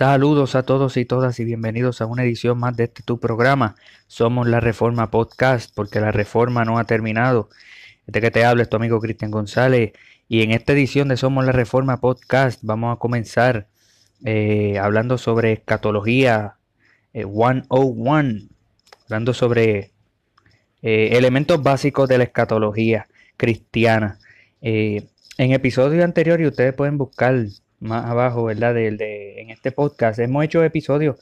Saludos a todos y todas y bienvenidos a una edición más de este tu programa. Somos la Reforma Podcast porque la reforma no ha terminado. Este que te habla es tu amigo Cristian González y en esta edición de Somos la Reforma Podcast vamos a comenzar eh, hablando sobre escatología 101, eh, hablando sobre eh, elementos básicos de la escatología cristiana. en episodios anteriores ustedes pueden buscar más abajo, ¿verdad? De, de, en este podcast hemos hecho episodios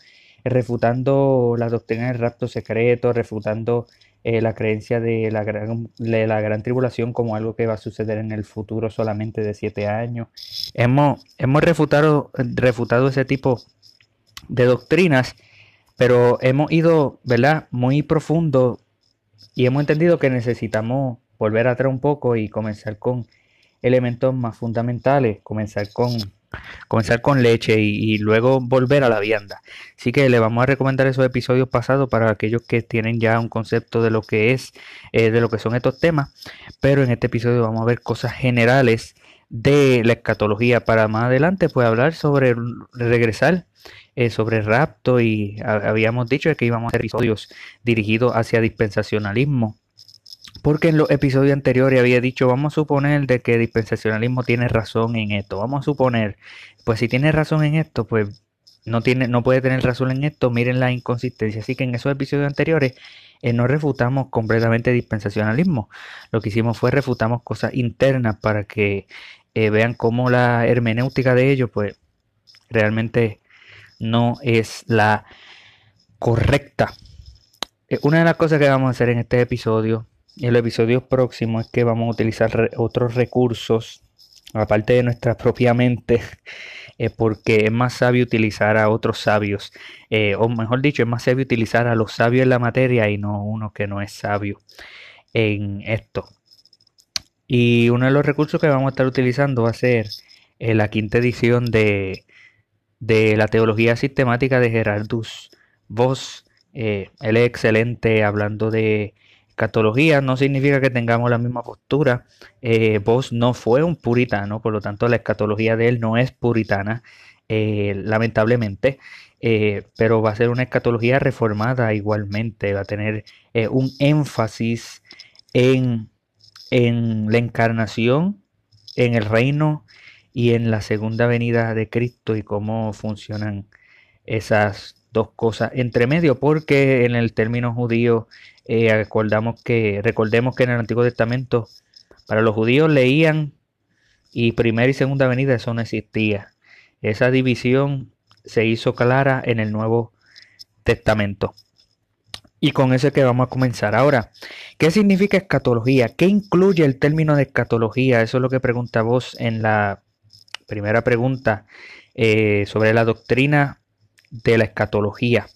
refutando la doctrina del rapto secreto, refutando eh, la creencia de la, gran, de la gran tribulación como algo que va a suceder en el futuro solamente de siete años. Hemos, hemos refutado, refutado ese tipo de doctrinas, pero hemos ido, ¿verdad? Muy profundo y hemos entendido que necesitamos volver atrás un poco y comenzar con elementos más fundamentales, comenzar con comenzar con leche y, luego volver a la vianda. Así que le vamos a recomendar esos episodios pasados para aquellos que tienen ya un concepto de lo que es, eh, de lo que son estos temas. Pero en este episodio vamos a ver cosas generales de la escatología para más adelante, pues hablar sobre regresar eh, sobre rapto y habíamos dicho que íbamos a hacer episodios dirigidos hacia dispensacionalismo porque en los episodios anteriores había dicho, vamos a suponer de que dispensacionalismo tiene razón en esto. Vamos a suponer, pues si tiene razón en esto, pues no, tiene, no puede tener razón en esto, miren la inconsistencia. Así que en esos episodios anteriores eh, no refutamos completamente dispensacionalismo. Lo que hicimos fue refutamos cosas internas para que eh, vean cómo la hermenéutica de ellos, pues realmente no es la correcta. Eh, una de las cosas que vamos a hacer en este episodio el episodio próximo es que vamos a utilizar otros recursos, aparte de nuestra propia mente, eh, porque es más sabio utilizar a otros sabios, eh, o mejor dicho, es más sabio utilizar a los sabios en la materia y no uno que no es sabio en esto. Y uno de los recursos que vamos a estar utilizando va a ser eh, la quinta edición de, de, la teología sistemática de Gerardus Voss. él es excelente hablando de Escatología no significa que tengamos la misma postura. Eh, Vos no fue un puritano, por lo tanto la escatología de él no es puritana, eh, lamentablemente, eh, pero va a ser una escatología reformada igualmente, va a tener un énfasis en, en la encarnación, en el reino y en la segunda venida de Cristo y cómo funcionan esas dos cosas entre medio, porque en el término judío eh, recordamos que, recordemos que en el Antiguo Testamento para los judíos leían y primera y segunda venida eso no existía. Esa división se hizo clara en el Nuevo Testamento. Y con eso es que vamos a comenzar. Ahora, ¿qué significa escatología? ¿Qué incluye el término de escatología? Eso es lo que pregunta vos en la primera pregunta eh, sobre la doctrina de la escatología.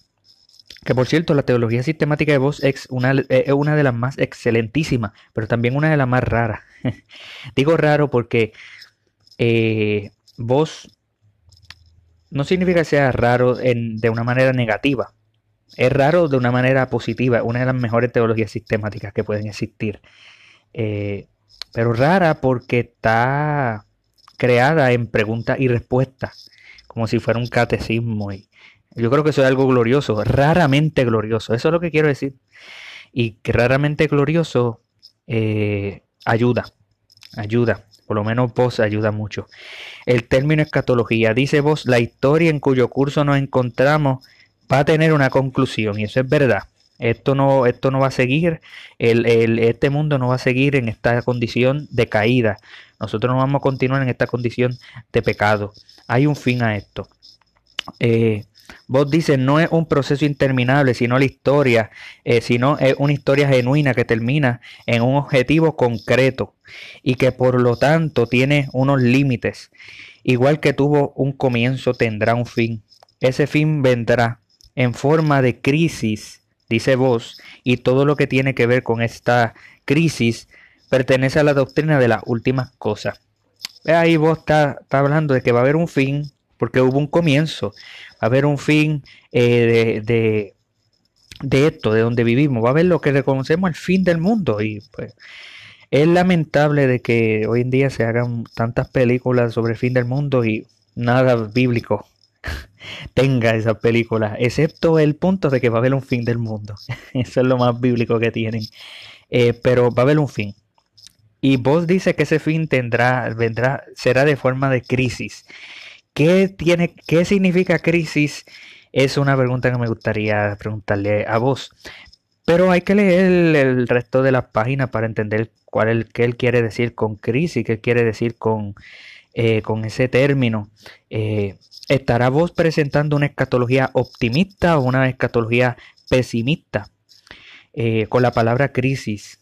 Que por cierto, la teología sistemática de Vos es una, eh, una de las más excelentísimas, pero también una de las más raras. Digo raro porque eh, Vos no significa que sea raro de una manera negativa. Es raro de una manera positiva, una de las mejores teologías sistemáticas que pueden existir. Eh, pero rara porque está creada en preguntas y respuestas, como si fuera un catecismo. Yo creo que eso es algo glorioso, raramente glorioso. Eso es lo que quiero decir. Y que raramente glorioso eh, ayuda, ayuda. Por lo menos vos ayuda mucho. El término escatología, dice vos, la historia en cuyo curso nos encontramos va a tener una conclusión. Y eso es verdad. Esto no, esto no va a seguir, el, este mundo no va a seguir en esta condición de caída. Nosotros no vamos a continuar en esta condición de pecado. Hay un fin a esto. Eh, Vos dices, no es un proceso interminable, sino la historia, eh, sino es una historia genuina que termina en un objetivo concreto y que por lo tanto tiene unos límites. Igual que tuvo un comienzo, tendrá un fin. Ese fin vendrá en forma de crisis, dice vos, y todo lo que tiene que ver con esta crisis pertenece a la doctrina de las últimas cosas. Ahí vos está hablando de que va a haber un fin, porque hubo un comienzo, va a haber un fin eh, de, de, esto, de donde vivimos, va a haber lo que reconocemos el fin del mundo y pues es lamentable de que hoy en día se hagan tantas películas sobre el fin del mundo y nada bíblico. tenga esa película, excepto el punto de que va a haber un fin del mundo. Eso es lo más bíblico que tienen. Eh, pero va a haber un fin. Y vos dice que ese fin tendrá, vendrá, será de forma de crisis. ¿Qué, tiene, ¿Qué significa crisis? Es una pregunta que me gustaría preguntarle a vos. Pero hay que leer el, resto de la página para entender cuál es, qué él quiere decir con crisis, qué quiere decir con, eh, con ese término. Eh, ¿Estará vos presentando una escatología optimista o una escatología pesimista? Eh, con la palabra crisis,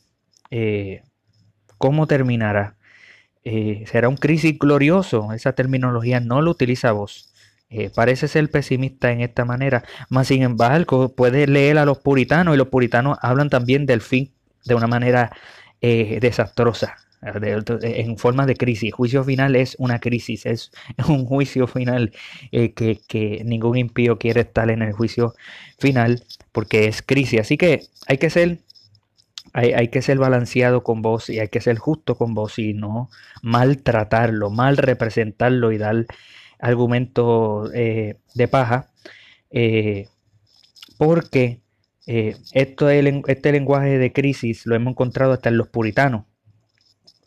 ¿cómo terminará? ¿Será un crisis glorioso? Esa terminología no lo utiliza vos. Eh, parece ser pesimista en esta manera, más sin embargo puede leer a los puritanos y los puritanos hablan también del fin de una manera eh, desastrosa, en forma de crisis. Juicio final es una crisis, es, un juicio final eh, que, ningún impío quiere estar en el juicio final porque es crisis. Así que hay que ser hay, que ser balanceado con vos y hay que ser justo con vos y no maltratarlo, mal representarlo y dar argumento eh, de paja, eh, porque eh, esto, este lenguaje de crisis lo hemos encontrado hasta en los puritanos,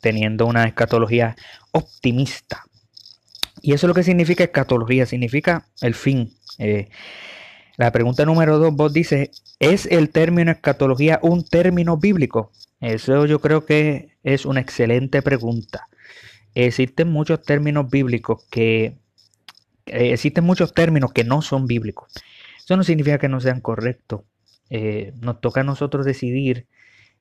teniendo una escatología optimista. Y eso es lo que significa escatología, significa el fin. La pregunta número dos, vos dices, ¿es el término escatología un término bíblico? Eso yo creo que es una excelente pregunta. Existen muchos términos bíblicos que eh, existen muchos términos que no son bíblicos. Eso no significa que no sean correctos. Eh, nos toca a nosotros decidir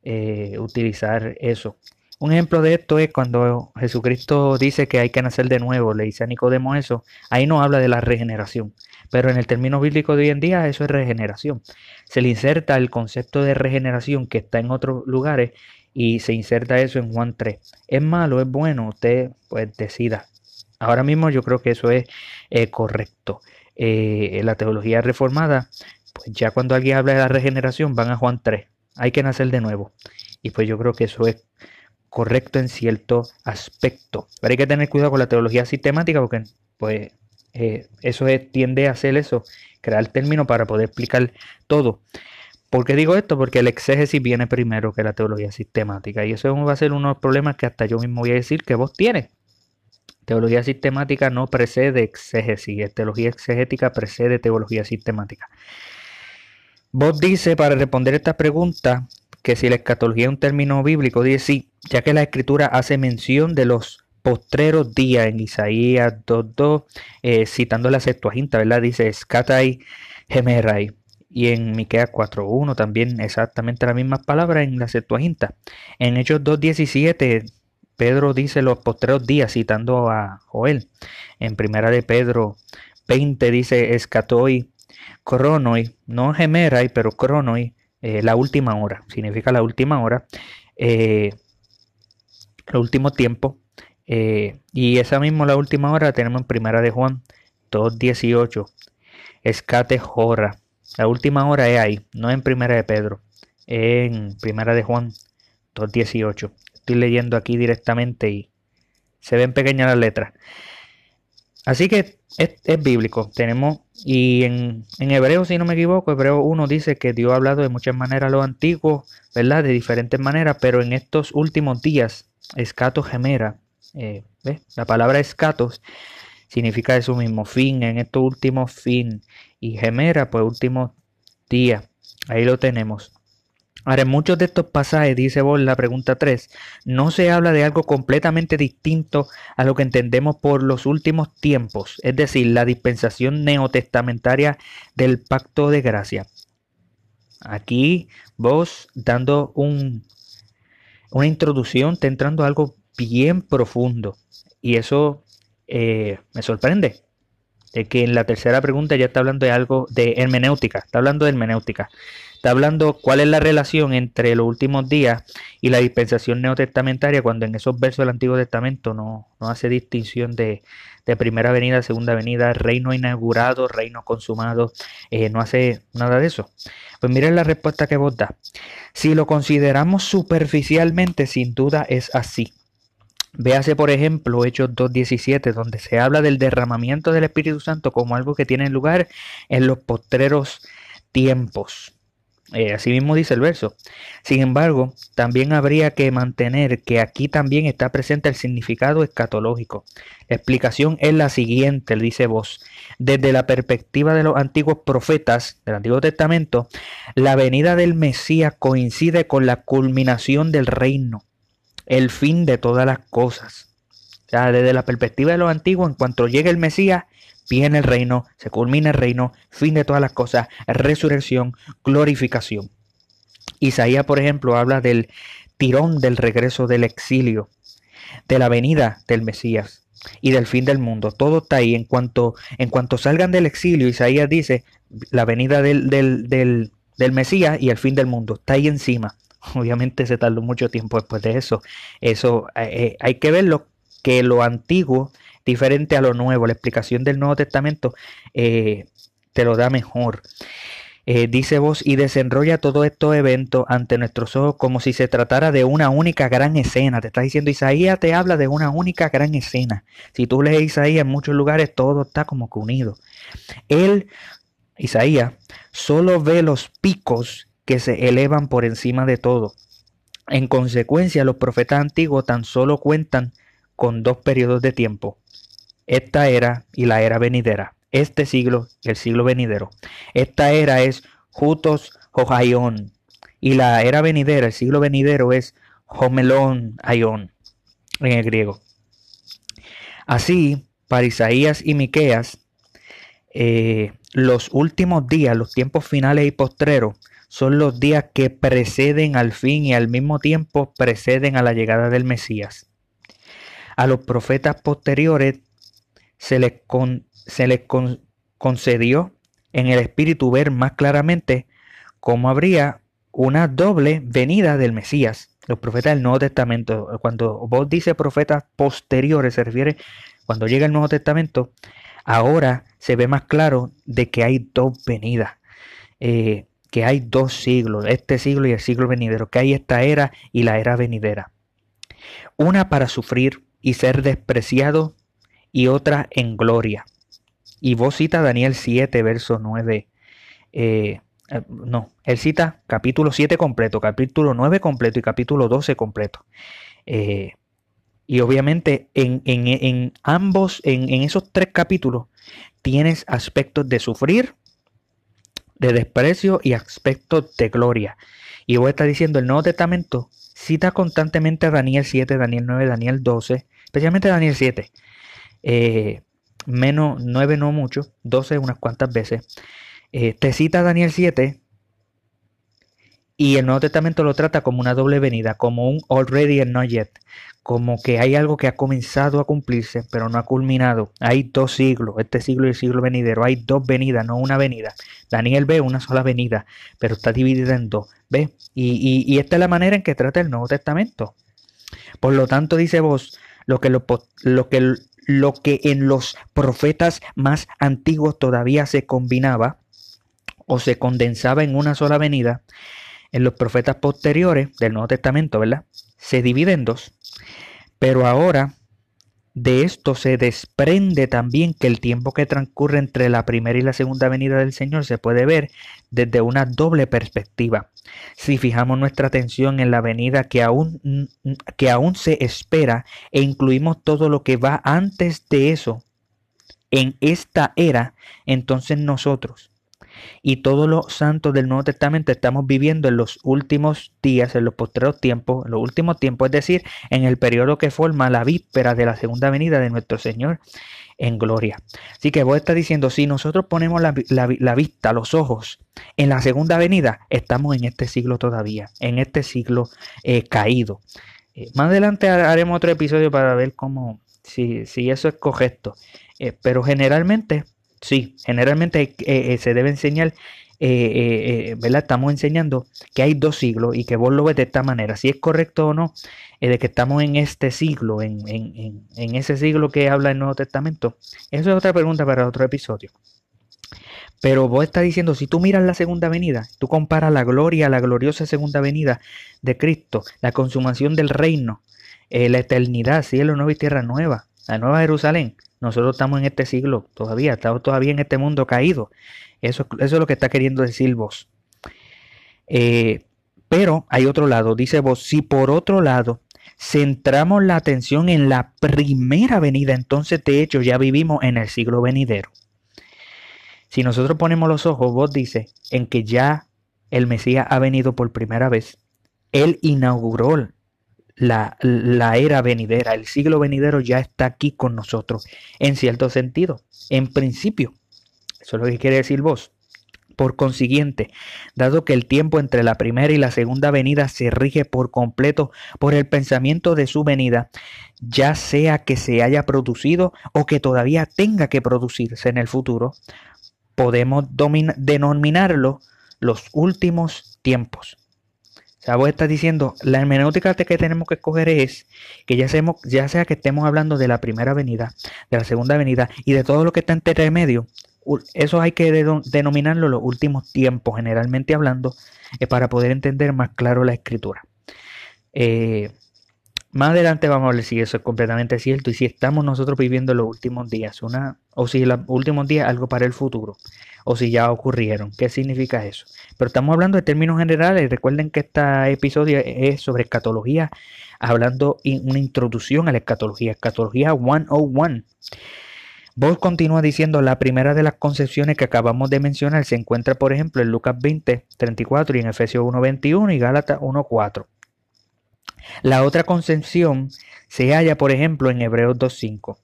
eh, utilizar eso. Un ejemplo de esto es cuando Jesucristo dice que hay que nacer de nuevo, le dice a Nicodemo eso, ahí no habla de la regeneración, pero en el término bíblico de hoy en día eso es regeneración. Se le inserta el concepto de regeneración que está en otros lugares y se inserta eso en Juan 3. ¿Es malo? ¿Es bueno? Usted pues decida. Ahora mismo yo creo que eso es eh, correcto. Eh, la teología reformada, pues ya cuando alguien habla de la regeneración van a Juan 3. Hay que nacer de nuevo. Y pues yo creo que eso es correcto en cierto aspecto. Pero hay que tener cuidado con la teología sistemática porque pues eh, eso tiende a hacer eso, crear términos para poder explicar todo. ¿Por qué digo esto? Porque el exégesis viene primero que la teología sistemática. Y eso va a ser uno de los problemas que hasta yo mismo voy a decir que vos tienes. Teología sistemática no precede exégesis, teología exegética precede teología sistemática. Vos dice para responder esta pregunta que si la escatología es un término bíblico, dice sí, ya que la escritura hace mención de los postreros días en Isaías 2.2, eh, citando la Septuaginta, ¿verdad? Dice escatai gemerai. Y en Miqueas 4.1 también exactamente las mismas palabras en la Septuaginta. En Hechos 2.17 Pedro dice los postreros días citando a Joel. En primera de Pedro 20 dice escatoi cronoi, no gemerai, pero cronoi, eh, la última hora, significa la última hora, eh, el último tiempo. Eh, y esa misma la última hora tenemos en primera de Juan 2.18, escate jora. La última hora es ahí, no en primera de Pedro, en primera de Juan 2.18 estoy leyendo aquí directamente y se ven pequeñas las letras. Así que es, bíblico. Tenemos, y en, en, Hebreo, si no me equivoco, Hebreo 1 dice que Dios ha hablado de muchas maneras a los antiguos, ¿verdad? De diferentes maneras, pero en estos últimos días, escato gemera, eh, La palabra escatos significa eso mismo, fin, en estos últimos fin, y gemera, pues último día. Ahí lo tenemos. Ahora, en muchos de estos pasajes, dice vos la pregunta 3, no se habla de algo completamente distinto a lo que entendemos por los últimos tiempos, es decir, la dispensación neotestamentaria del pacto de gracia. Aquí vos dando un, una introducción, te entrando algo bien profundo. Y eso eh, me sorprende. De que en la tercera pregunta ya está hablando de algo de hermenéutica. Está hablando de hermenéutica está hablando cuál es la relación entre los últimos días y la dispensación neotestamentaria, cuando en esos versos del Antiguo Testamento no, hace distinción de, primera venida, segunda venida, reino inaugurado, reino consumado, eh, no hace nada de eso. Pues miren la respuesta que vos da. Si lo consideramos superficialmente, sin duda es así. Véase, por ejemplo, Hechos 2.17, donde se habla del derramamiento del Espíritu Santo como algo que tiene lugar en los postreros tiempos. Eh, así mismo dice el verso. Sin embargo, también habría que mantener que aquí también está presente el significado escatológico. La explicación es la siguiente, dice vos. Desde la perspectiva de los antiguos profetas del Antiguo Testamento, la venida del Mesías coincide con la culminación del reino el fin de todas las cosas. O sea, desde la perspectiva de los antiguos, en cuanto llegue el Mesías, viene el reino, se culmina el reino, fin de todas las cosas, resurrección, glorificación. Isaías, por ejemplo, habla del tirón del regreso del exilio, de la venida del Mesías y del fin del mundo. Todo está ahí. En cuanto, en cuanto salgan del exilio, Isaías dice la venida del, del, del, del Mesías y el fin del mundo. Está ahí encima. Obviamente se tardó mucho tiempo después de eso. Eso eh, eh, hay que verlo que lo antiguo, diferente a lo nuevo, la explicación del Nuevo Testamento eh, te lo da mejor. dice vos, y desenrolla todos estos eventos ante nuestros ojos como si se tratara de una única gran escena. Te está diciendo Isaías, te habla de una única gran escena. Si tú lees Isaías, en muchos lugares todo está como que unido. Él, Isaías, solo ve los picos que se elevan por encima de todo. En consecuencia, los profetas antiguos tan solo cuentan con dos periodos de tiempo, esta era y la era venidera, este siglo y el siglo venidero. Esta era es Jutos Jojaion y la era venidera, el siglo venidero es Homelon Aion en el griego. Así, para Isaías y Miqueas, eh, los últimos días, los tiempos finales y postreros, son los días que preceden al fin y al mismo tiempo preceden a la llegada del Mesías. A los profetas posteriores se les, se les concedió en el Espíritu ver más claramente cómo habría una doble venida del Mesías. Los profetas del Nuevo Testamento, cuando vos dice profetas posteriores, se refiere cuando llega el Nuevo Testamento, ahora se ve más claro de que hay dos venidas. Eh, que hay dos siglos, este siglo y el siglo venidero, que hay esta era y la era venidera. Una para sufrir y ser despreciado y otra en gloria. Y vos cita Daniel 7, verso 9. Eh, eh, no, él cita capítulo 7 completo, capítulo 9 completo y capítulo 12 completo. Eh, y obviamente en, en ambos, en, esos tres capítulos, tienes aspectos de sufrir de desprecio y aspecto de gloria. Y voy a estar diciendo, el Nuevo Testamento cita constantemente a Daniel 7, Daniel 9, Daniel 12, especialmente Daniel 7. Eh, menos 9 no mucho, 12 unas cuantas veces. Eh, te cita Daniel 7 y el Nuevo Testamento lo trata como una doble venida, como un already and not yet, como que hay algo que ha comenzado a cumplirse, pero no ha culminado. Hay dos siglos, este siglo y el siglo venidero, hay dos venidas, no una venida. Daniel ve una sola venida, pero está dividida en dos. ¿Ve? Y, esta es la manera en que trata el Nuevo Testamento. Por lo tanto, dice vos, lo que, lo, lo que, lo que en los profetas más antiguos todavía se combinaba o se condensaba en una sola venida, en los profetas posteriores del Nuevo Testamento, ¿verdad? Se divide en dos. Pero ahora de esto se desprende también que el tiempo que transcurre entre la primera y la segunda venida del Señor se puede ver desde una doble perspectiva. Si fijamos nuestra atención en la venida que aún, que aún se espera e incluimos todo lo que va antes de eso en esta era, entonces nosotros y todos los santos del Nuevo Testamento estamos viviendo en los últimos días, en los postreros tiempos, en los últimos tiempos, es decir, en el periodo que forma la víspera de la segunda venida de nuestro Señor en gloria. Así que vos estás diciendo, si nosotros ponemos la, vista, los ojos en la segunda venida, estamos en este siglo todavía, en este siglo eh, caído. Eh, más adelante haremos otro episodio para ver cómo, si, si eso es correcto. Eh, pero generalmente Sí, generalmente eh, eh, se debe enseñar, eh, ¿verdad? Estamos enseñando que hay dos siglos y que vos lo ves de esta manera. Si es correcto o no, de que estamos en este siglo, en, en, ese siglo que habla el Nuevo Testamento, eso es otra pregunta para otro episodio. Pero vos estás diciendo, si tú miras la segunda venida, tú comparas la gloria, la gloriosa segunda venida de Cristo, la consumación del reino, eh, la eternidad, cielo nuevo y tierra nueva, la nueva Jerusalén. Nosotros estamos en este siglo todavía, estamos todavía en este mundo caído. Eso, eso es lo que está queriendo decir vos. Eh, pero hay otro lado, dice vos, si por otro lado centramos la atención en la primera venida, entonces de hecho ya vivimos en el siglo venidero. Si nosotros ponemos los ojos, vos dice, en que ya el Mesías ha venido por primera vez, Él inauguró la, la, era venidera, el siglo venidero ya está aquí con nosotros, en cierto sentido, en principio. Eso es lo que quiere decir vos. Por consiguiente, dado que el tiempo entre la primera y la segunda venida se rige por completo por el pensamiento de su venida, ya sea que se haya producido o que todavía tenga que producirse en el futuro, podemos denominarlo los últimos tiempos. O sea, vos estás diciendo, la hermenéutica que tenemos que escoger es que ya, sea que estemos hablando de la primera venida, de la segunda venida y de todo lo que está entre medio, eso hay que denominarlo los últimos tiempos, generalmente hablando, eh, para poder entender más claro la escritura. Eh, más adelante vamos a ver si eso es completamente cierto y si estamos nosotros viviendo los últimos días, una, o si los últimos días algo para el futuro, o si ya ocurrieron. ¿Qué significa eso? Pero estamos hablando de términos generales. Recuerden que este episodio es sobre escatología, hablando en una introducción a la escatología, escatología 101. Vos continúa diciendo la primera de las concepciones que acabamos de mencionar se encuentra, por ejemplo, en Lucas 20, 34 y en Efesios 1, 21 y Gálatas 1, 4. La otra concepción se halla, por ejemplo, en Hebreos 2.5.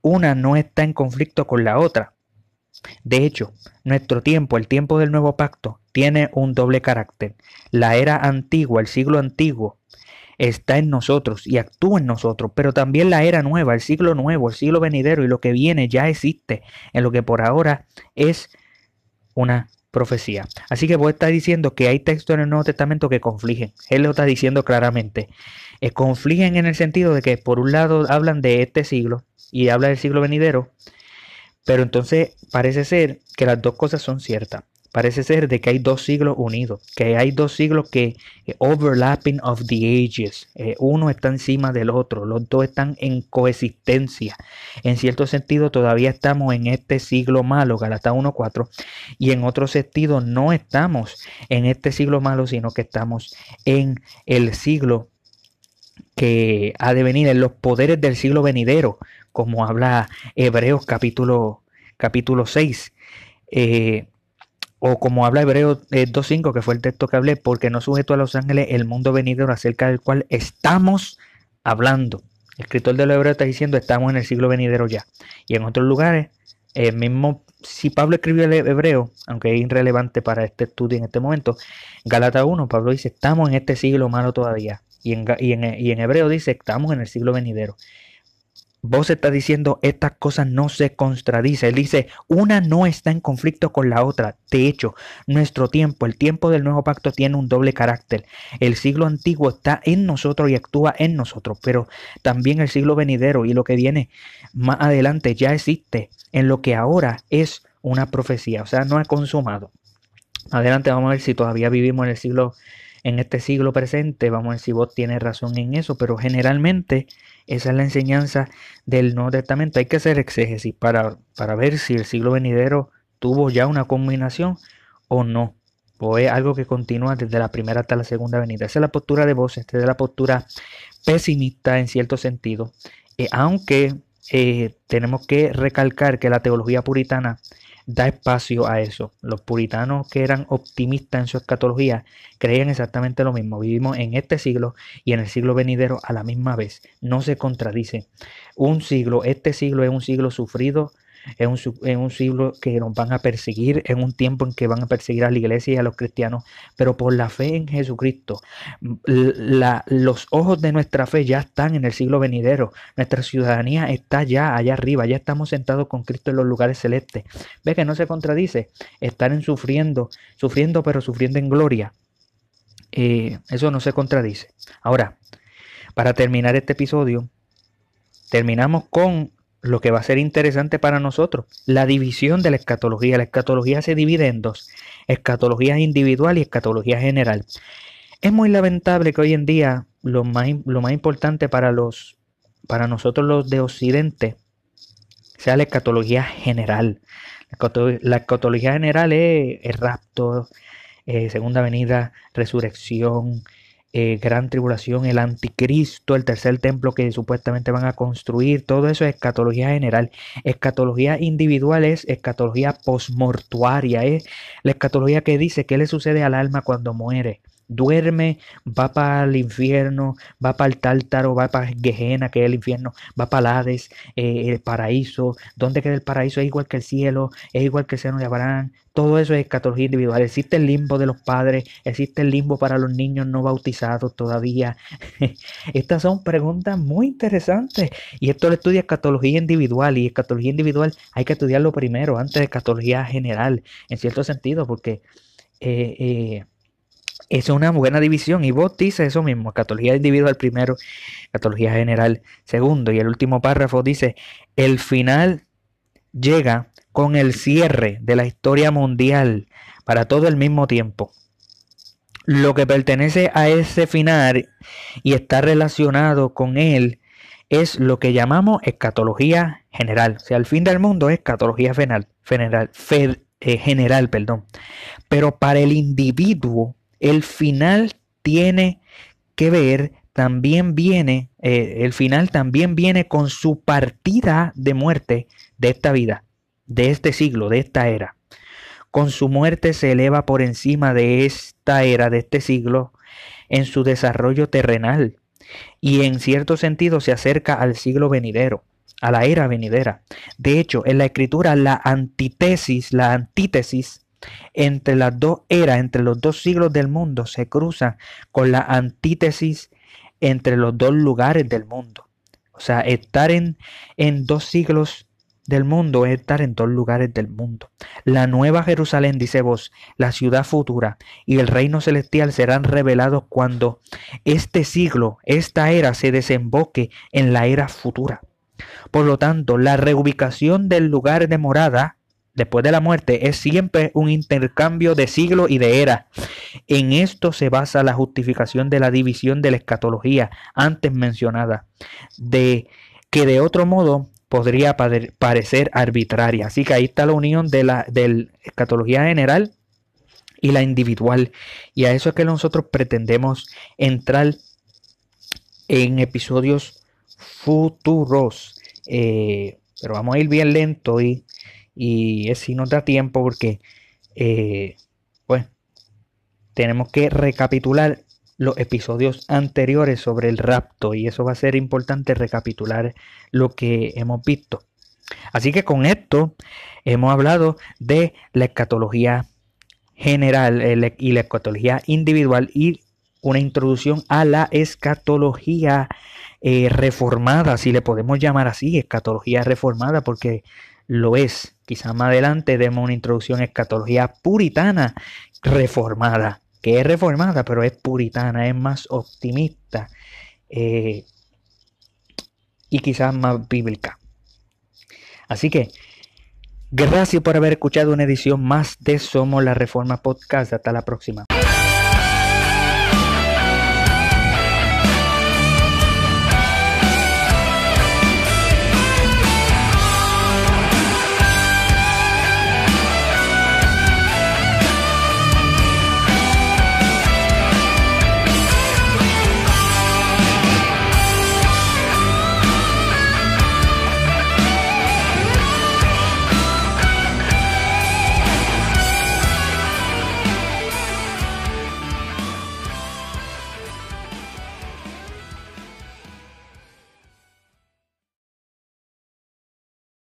Una no está en conflicto con la otra. De hecho, nuestro tiempo, el tiempo del nuevo pacto, tiene un doble carácter. La era antigua, el siglo antiguo, está en nosotros y actúa en nosotros, pero también la era nueva, el siglo nuevo, el siglo venidero y lo que viene ya existe en lo que por ahora es una profecía. Así que vos estás diciendo que hay textos en el Nuevo Testamento que confligen. Él lo está diciendo claramente. Eh, confligen en el sentido de que por un lado hablan de este siglo y habla del siglo venidero, pero entonces parece ser que las dos cosas son ciertas parece ser de que hay dos siglos unidos, que hay dos siglos que eh, overlapping of the ages, eh, uno está encima del otro, los dos están en coexistencia. En cierto sentido todavía estamos en este siglo malo, Galata 1.4, y en otro sentido no estamos en este siglo malo, sino que estamos en el siglo que ha de venir, en los poderes del siglo venidero, como habla Hebreos capítulo, capítulo 6. Eh, o como habla Hebreo 2.5, que fue el texto que hablé, porque no sujeto a los ángeles el mundo venidero acerca del cual estamos hablando. El escritor de los Hebreos está diciendo estamos en el siglo venidero ya. Y en otros lugares, el mismo, si Pablo escribió el hebreo, aunque es irrelevante para este estudio en este momento, Galata 1, Pablo dice estamos en este siglo malo todavía. Y en, y en, y en hebreo dice estamos en el siglo venidero vos estás diciendo estas cosas no se contradicen. Él dice, una no está en conflicto con la otra. De hecho, nuestro tiempo, el tiempo del nuevo pacto tiene un doble carácter. El siglo antiguo está en nosotros y actúa en nosotros, pero también el siglo venidero y lo que viene más adelante ya existe en lo que ahora es una profecía, o sea, no ha consumado. Adelante vamos a ver si todavía vivimos en el siglo en este siglo presente, vamos a ver si vos tienes razón en eso, pero generalmente esa es la enseñanza del Nuevo Testamento. Hay que hacer exégesis para, para ver si el siglo venidero tuvo ya una combinación o no. O es algo que continúa desde la primera hasta la segunda venida. Esa es la postura de vos, esta es la postura pesimista en cierto sentido. Eh, aunque eh, tenemos que recalcar que la teología puritana da espacio a eso. Los puritanos que eran optimistas en su escatología creían exactamente lo mismo. Vivimos en este siglo y en el siglo venidero a la misma vez. No se contradice. Un siglo, este siglo es un siglo sufrido en un, un siglo que nos van a perseguir, en un tiempo en que van a perseguir a la iglesia y a los cristianos, pero por la fe en Jesucristo, los ojos de nuestra fe ya están en el siglo venidero, nuestra ciudadanía está ya allá arriba, ya estamos sentados con Cristo en los lugares celestes. Ve que no se contradice, estar en sufriendo, sufriendo pero sufriendo en gloria. Eh, eso no se contradice. Ahora, para terminar este episodio, terminamos con lo que va a ser interesante para nosotros, la división de la escatología. La escatología se divide en dos, escatología individual y escatología general. Es muy lamentable que hoy en día lo más, lo más importante para, los, para nosotros los de Occidente sea la escatología general. La escatología general es el rapto, eh, segunda venida, resurrección, eh, gran tribulación, el anticristo, el tercer templo que supuestamente van a construir, todo eso es escatología general. Escatología individual es escatología postmortuaria, es la escatología que dice qué le sucede al alma cuando muere duerme, va para el infierno, va para el tártaro, va para Gehenna, que es el infierno, va para el Hades, eh, el paraíso, ¿dónde queda el paraíso? Es igual que el cielo, es igual que el seno de Abraham, todo eso es escatología individual. Existe el limbo de los padres, existe el limbo para los niños no bautizados todavía. Estas son preguntas muy interesantes y esto lo estudia escatología individual y escatología individual hay que estudiarlo primero antes de escatología general, en cierto sentido, porque... Eh, eh, es una buena división y vos dice eso mismo, catología individual primero, catología general segundo y el último párrafo dice, el final llega con el cierre de la historia mundial para todo el mismo tiempo. Lo que pertenece a ese final y está relacionado con él es lo que llamamos escatología general. O sea, el fin del mundo es escatología general, general, eh, general perdón. Pero para el individuo el final tiene que ver, también viene, eh, el final también viene con su partida de muerte de esta vida, de este siglo, de esta era. Con su muerte se eleva por encima de esta era, de este siglo, en su desarrollo terrenal y en cierto sentido se acerca al siglo venidero, a la era venidera. De hecho, en la escritura la antítesis, la antítesis entre las dos eras, entre los dos siglos del mundo, se cruza con la antítesis entre los dos lugares del mundo. O sea, estar en, en dos siglos del mundo es estar en dos lugares del mundo. La nueva Jerusalén, dice vos, la ciudad futura y el reino celestial serán revelados cuando este siglo, esta era se desemboque en la era futura. Por lo tanto, la reubicación del lugar de morada después de la muerte es siempre un intercambio de siglo y de era. En esto se basa la justificación de la división de la escatología antes mencionada, de que de otro modo podría parecer arbitraria. Así que ahí está la unión de la escatología general y la individual. Y a eso es que nosotros pretendemos entrar en episodios futuros. Eh, pero vamos a ir bien lento y y si nos da tiempo porque eh, pues tenemos que recapitular los episodios anteriores sobre el rapto y eso va a ser importante recapitular lo que hemos visto. Así que con esto hemos hablado de la escatología general y la escatología individual y una introducción a la escatología eh, reformada, si le podemos llamar así, escatología reformada, porque lo es. Quizás más adelante demos una introducción a escatología puritana reformada, que es reformada, pero es puritana, es más optimista eh, y quizás más bíblica. Así que, gracias por haber escuchado una edición más de Somos la Reforma Podcast. Hasta la próxima.